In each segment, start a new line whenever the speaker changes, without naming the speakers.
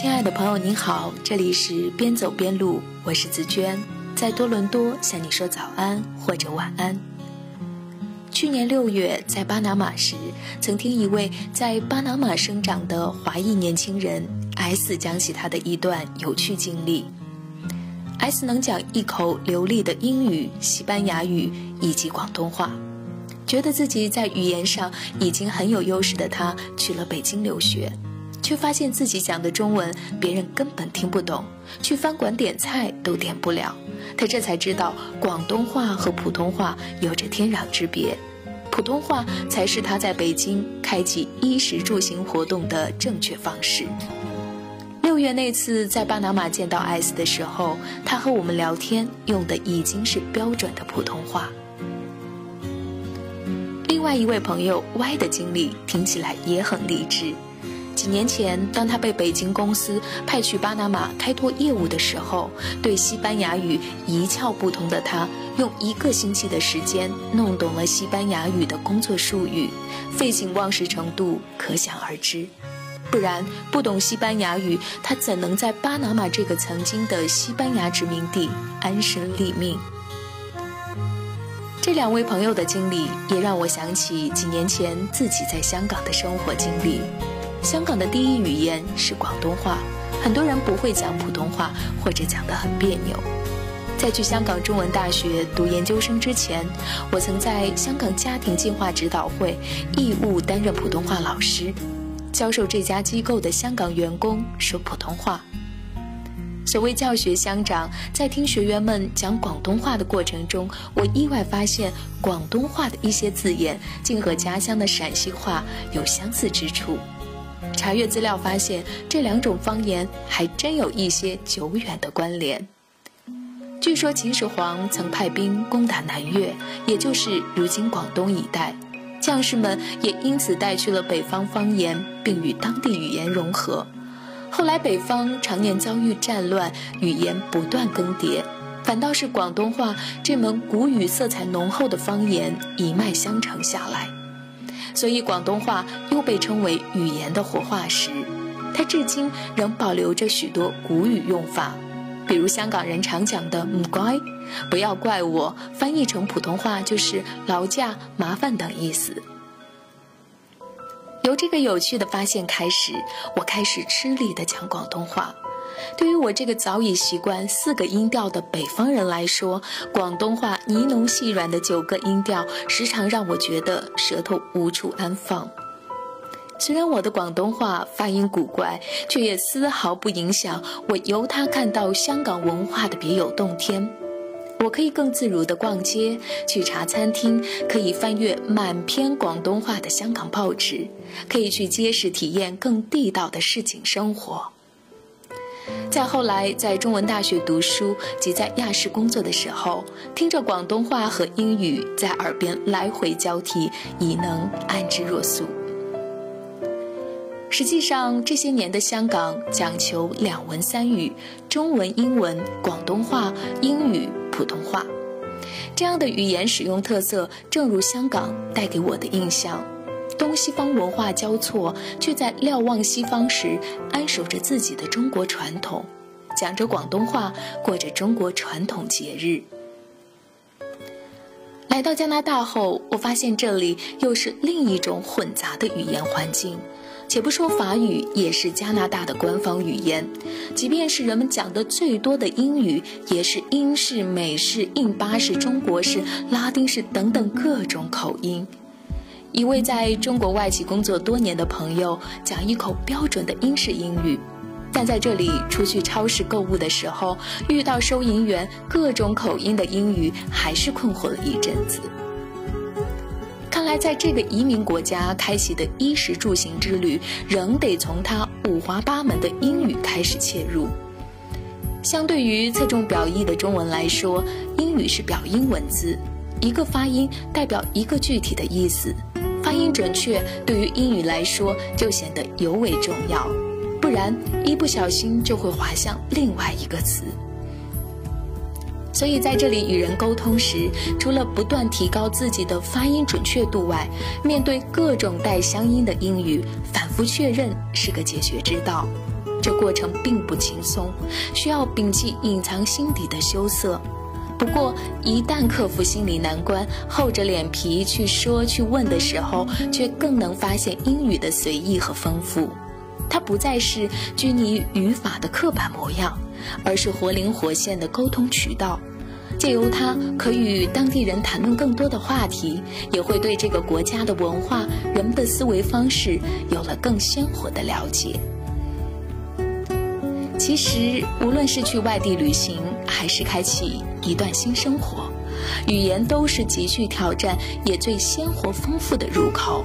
亲爱的朋友，您好，这里是边走边录，我是紫娟，在多伦多向你说早安或者晚安。去年六月在巴拿马时，曾听一位在巴拿马生长的华裔年轻人 S 讲起他的一段有趣经历。S 能讲一口流利的英语、西班牙语以及广东话，觉得自己在语言上已经很有优势的他，去了北京留学。却发现自己讲的中文别人根本听不懂，去饭馆点菜都点不了。他这才知道广东话和普通话有着天壤之别，普通话才是他在北京开启衣食住行活动的正确方式。六月那次在巴拿马见到艾斯的时候，他和我们聊天用的已经是标准的普通话。另外一位朋友 Y 的经历听起来也很励志。年前，当他被北京公司派去巴拿马开拓业务的时候，对西班牙语一窍不通的他，用一个星期的时间弄懂了西班牙语的工作术语，废寝忘食程度可想而知。不然，不懂西班牙语，他怎能在巴拿马这个曾经的西班牙殖民地安身立命？这两位朋友的经历，也让我想起几年前自己在香港的生活经历。香港的第一语言是广东话，很多人不会讲普通话，或者讲得很别扭。在去香港中文大学读研究生之前，我曾在香港家庭计划指导会义务担任普通话老师，教授这家机构的香港员工说普通话。所谓教学相长，在听学员们讲广东话的过程中，我意外发现广东话的一些字眼竟和家乡的陕西话有相似之处。查阅资料发现，这两种方言还真有一些久远的关联。据说秦始皇曾派兵攻打南越，也就是如今广东一带，将士们也因此带去了北方方言，并与当地语言融合。后来北方常年遭遇战乱，语言不断更迭，反倒是广东话这门古语色彩浓厚的方言一脉相承下来。所以广东话又被称为语言的活化石，它至今仍保留着许多古语用法，比如香港人常讲的“唔该”，不要怪我，翻译成普通话就是“劳驾”“麻烦”等意思。由这个有趣的发现开始，我开始吃力地讲广东话。对于我这个早已习惯四个音调的北方人来说，广东话呢浓细软的九个音调，时常让我觉得舌头无处安放。虽然我的广东话发音古怪，却也丝毫不影响我由它看到香港文化的别有洞天。我可以更自如地逛街、去茶餐厅，可以翻阅满篇广东话的香港报纸，可以去街市体验更地道的市井生活。再后来，在中文大学读书及在亚视工作的时候，听着广东话和英语在耳边来回交替，已能安之若素。实际上，这些年的香港讲求两文三语：中文、英文、广东话、英语、普通话，这样的语言使用特色，正如香港带给我的印象。东西方文化交错，却在瞭望西方时安守着自己的中国传统，讲着广东话，过着中国传统节日。来到加拿大后，我发现这里又是另一种混杂的语言环境。且不说法语也是加拿大的官方语言，即便是人们讲的最多的英语，也是英式、美式、印巴式、中国式、拉丁式等等各种口音。一位在中国外企工作多年的朋友讲一口标准的英式英语，但在这里出去超市购物的时候，遇到收银员各种口音的英语，还是困惑了一阵子。看来，在这个移民国家开启的衣食住行之旅，仍得从他五花八门的英语开始切入。相对于侧重表意的中文来说，英语是表音文字，一个发音代表一个具体的意思。发音准确，对于英语来说就显得尤为重要，不然一不小心就会滑向另外一个词。所以在这里与人沟通时，除了不断提高自己的发音准确度外，面对各种带乡音的英语，反复确认是个解决之道。
这过程并不轻松，需要摒弃隐藏心底的羞涩。不过，一旦克服心理难关，厚着脸皮去说、去问的时候，却更能发现英语的随意和丰富。它不再是拘泥语法的刻板模样，而是活灵活现的沟通渠道。借由它，可与当地人谈论更多的话题，也会对这个国家的文化、人们的思维方式有了更鲜活的了解。其实，无论是去外地旅行，还是开启一段新生活，语言都是极具挑战也最鲜活丰富的入口。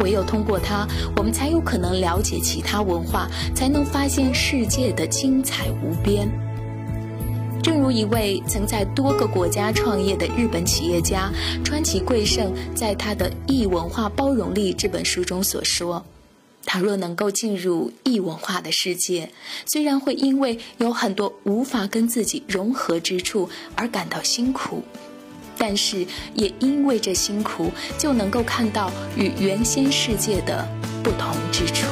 唯有通过它，我们才有可能了解其他文化，才能发现世界的精彩无边。正如一位曾在多个国家创业的日本企业家川崎贵胜在他的《异文化包容力》这本书中所说。倘若能够进入异文化的世界，虽然会因为有很多无法跟自己融合之处而感到辛苦，但是也因为这辛苦，就能够看到与原先世界的不同之处。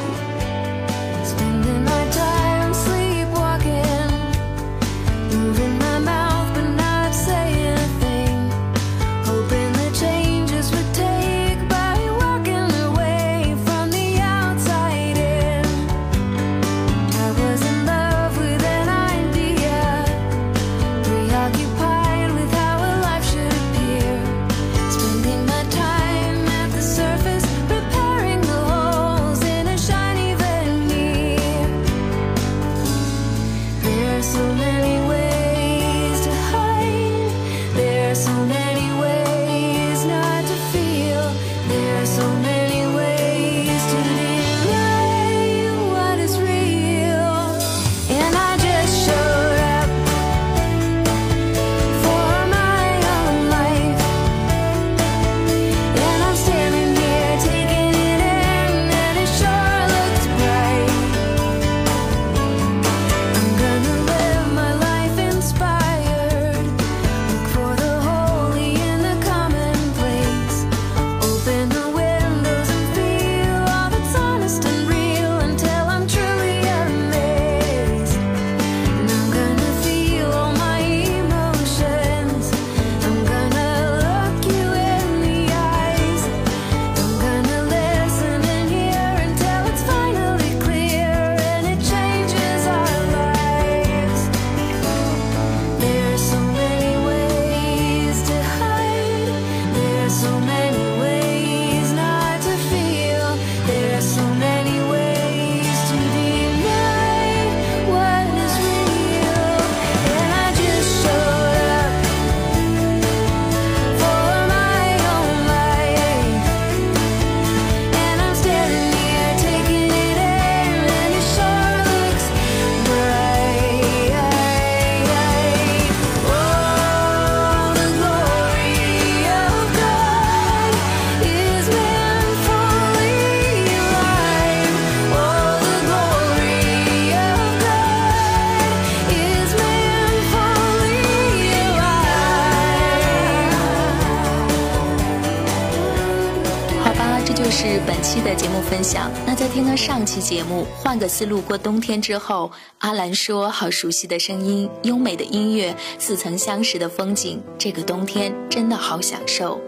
是本期的节目分享。那在听了上期节目，换个思路过冬天之后，阿兰说：“好熟悉的声音，优美的音乐，似曾相识的风景，这个冬天真的好享受。”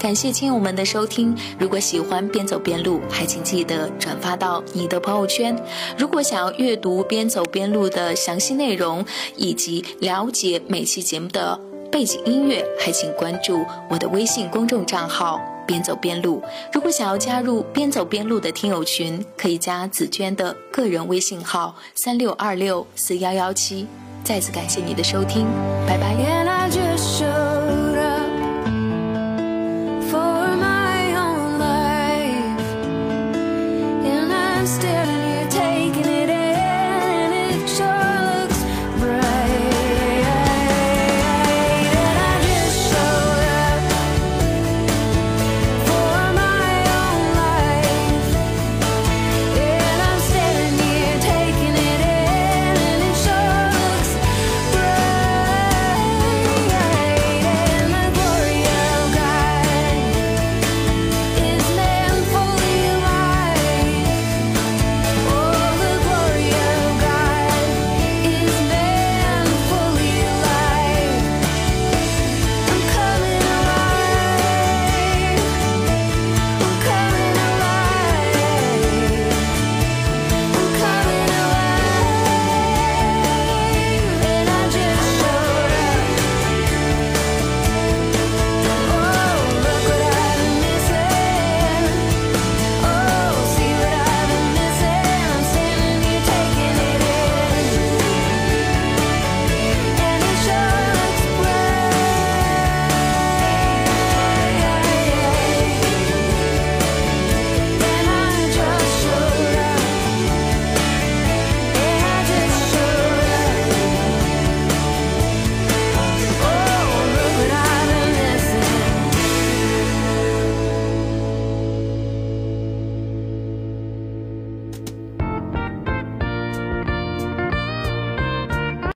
感谢亲友们的收听。如果喜欢边走边录，还请记得转发到你的朋友圈。如果想要阅读边走边录的详细内容，以及了解每期节目的背景音乐，还请关注我的微信公众账号。边走边录。如果想要加入边走边录的听友群，可以加紫娟的个人微信号三六二六四幺幺七。再次感谢你的收听，拜拜。